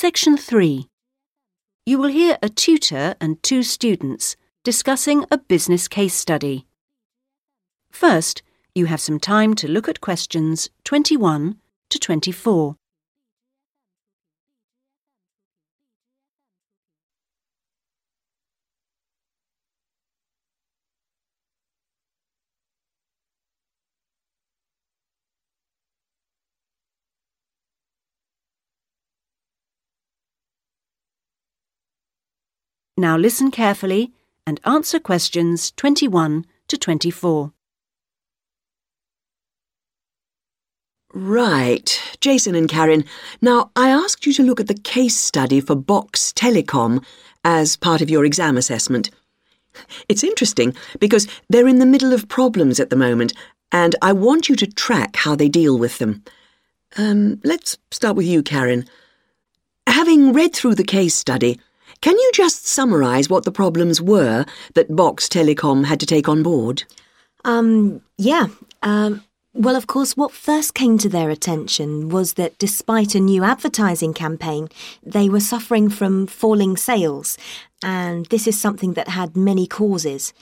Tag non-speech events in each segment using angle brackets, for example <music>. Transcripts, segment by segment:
Section 3. You will hear a tutor and two students discussing a business case study. First, you have some time to look at questions 21 to 24. Now listen carefully and answer questions 21 to 24. Right, Jason and Karen. Now, I asked you to look at the case study for Box Telecom as part of your exam assessment. It's interesting because they're in the middle of problems at the moment, and I want you to track how they deal with them. Um, let's start with you, Karen. Having read through the case study, can you just summarise what the problems were that Box Telecom had to take on board? Um, yeah. Um, well, of course, what first came to their attention was that despite a new advertising campaign, they were suffering from falling sales. And this is something that had many causes.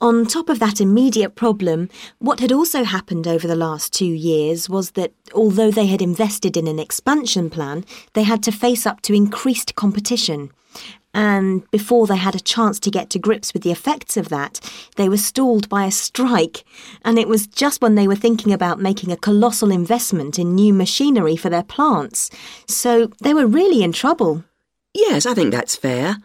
On top of that immediate problem, what had also happened over the last two years was that although they had invested in an expansion plan, they had to face up to increased competition. And before they had a chance to get to grips with the effects of that, they were stalled by a strike. And it was just when they were thinking about making a colossal investment in new machinery for their plants. So they were really in trouble. Yes, I think that's fair.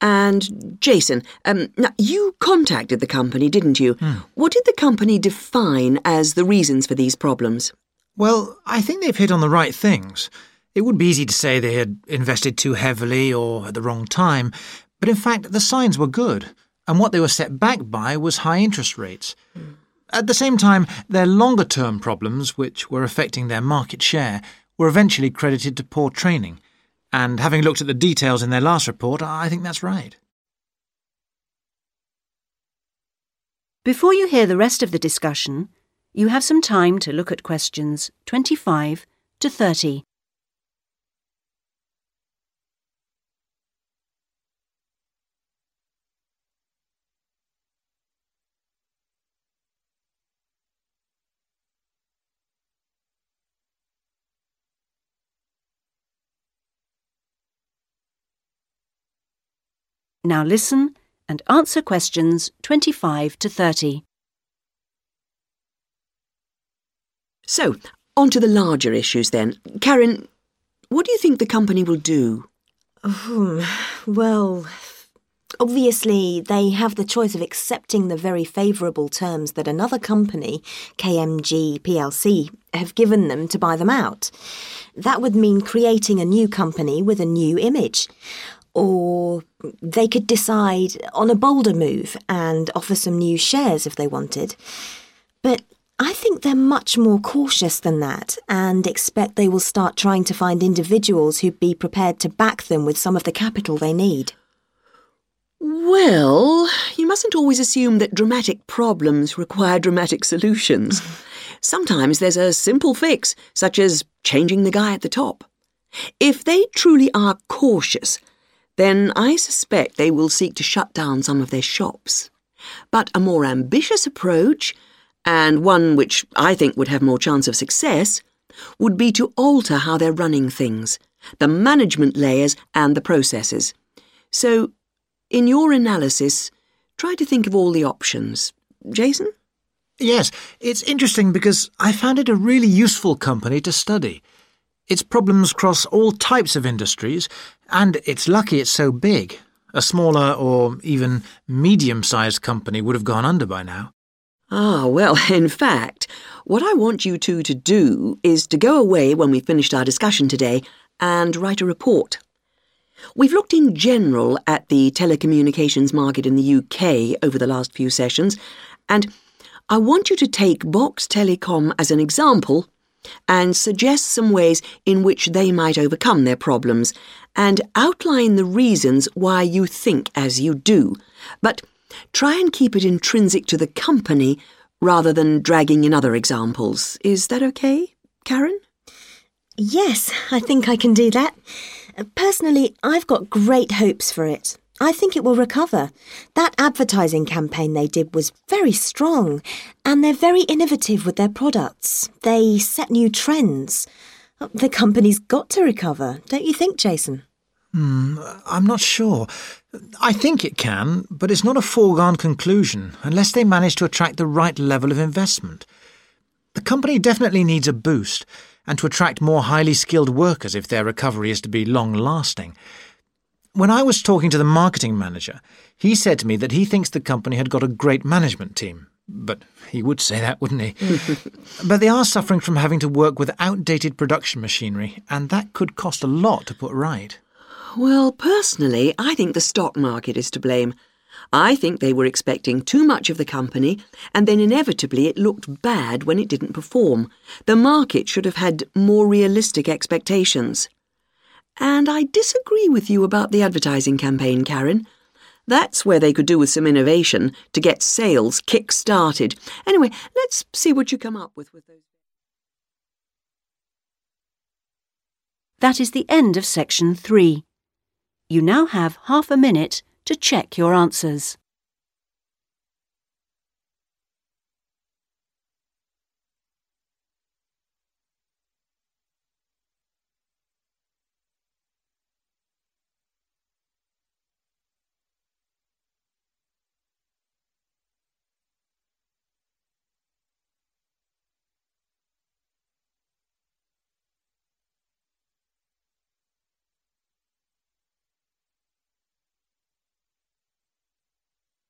And Jason, um, now you contacted the company, didn't you? What did the company define as the reasons for these problems? Well, I think they've hit on the right things. It would be easy to say they had invested too heavily or at the wrong time, but in fact, the signs were good, and what they were set back by was high interest rates. At the same time, their longer term problems, which were affecting their market share, were eventually credited to poor training. And having looked at the details in their last report, I think that's right. Before you hear the rest of the discussion, you have some time to look at questions 25 to 30. Now listen and answer questions 25 to 30. So, on to the larger issues then. Karen, what do you think the company will do? Hmm, well, obviously, they have the choice of accepting the very favourable terms that another company, KMG PLC, have given them to buy them out. That would mean creating a new company with a new image. Or they could decide on a bolder move and offer some new shares if they wanted. But I think they're much more cautious than that and expect they will start trying to find individuals who'd be prepared to back them with some of the capital they need. Well, you mustn't always assume that dramatic problems require dramatic solutions. <laughs> Sometimes there's a simple fix, such as changing the guy at the top. If they truly are cautious, then I suspect they will seek to shut down some of their shops. But a more ambitious approach, and one which I think would have more chance of success, would be to alter how they're running things, the management layers and the processes. So, in your analysis, try to think of all the options. Jason? Yes, it's interesting because I found it a really useful company to study. Its problems cross all types of industries, and it's lucky it's so big. A smaller or even medium sized company would have gone under by now. Ah, well, <laughs> in fact, what I want you two to do is to go away when we've finished our discussion today and write a report. We've looked in general at the telecommunications market in the UK over the last few sessions, and I want you to take Box Telecom as an example and suggest some ways in which they might overcome their problems and outline the reasons why you think as you do. But try and keep it intrinsic to the company rather than dragging in other examples. Is that okay, Karen? Yes, I think I can do that. Personally, I've got great hopes for it. I think it will recover. That advertising campaign they did was very strong, and they're very innovative with their products. They set new trends. The company's got to recover, don't you think, Jason? Hmm, I'm not sure. I think it can, but it's not a foregone conclusion unless they manage to attract the right level of investment. The company definitely needs a boost and to attract more highly skilled workers if their recovery is to be long lasting. When I was talking to the marketing manager, he said to me that he thinks the company had got a great management team. But he would say that, wouldn't he? <laughs> but they are suffering from having to work with outdated production machinery, and that could cost a lot to put right. Well, personally, I think the stock market is to blame. I think they were expecting too much of the company, and then inevitably it looked bad when it didn't perform. The market should have had more realistic expectations. And I disagree with you about the advertising campaign, Karen. That's where they could do with some innovation to get sales kick-started. Anyway, let's see what you come up with with those. That is the end of section three. You now have half a minute to check your answers.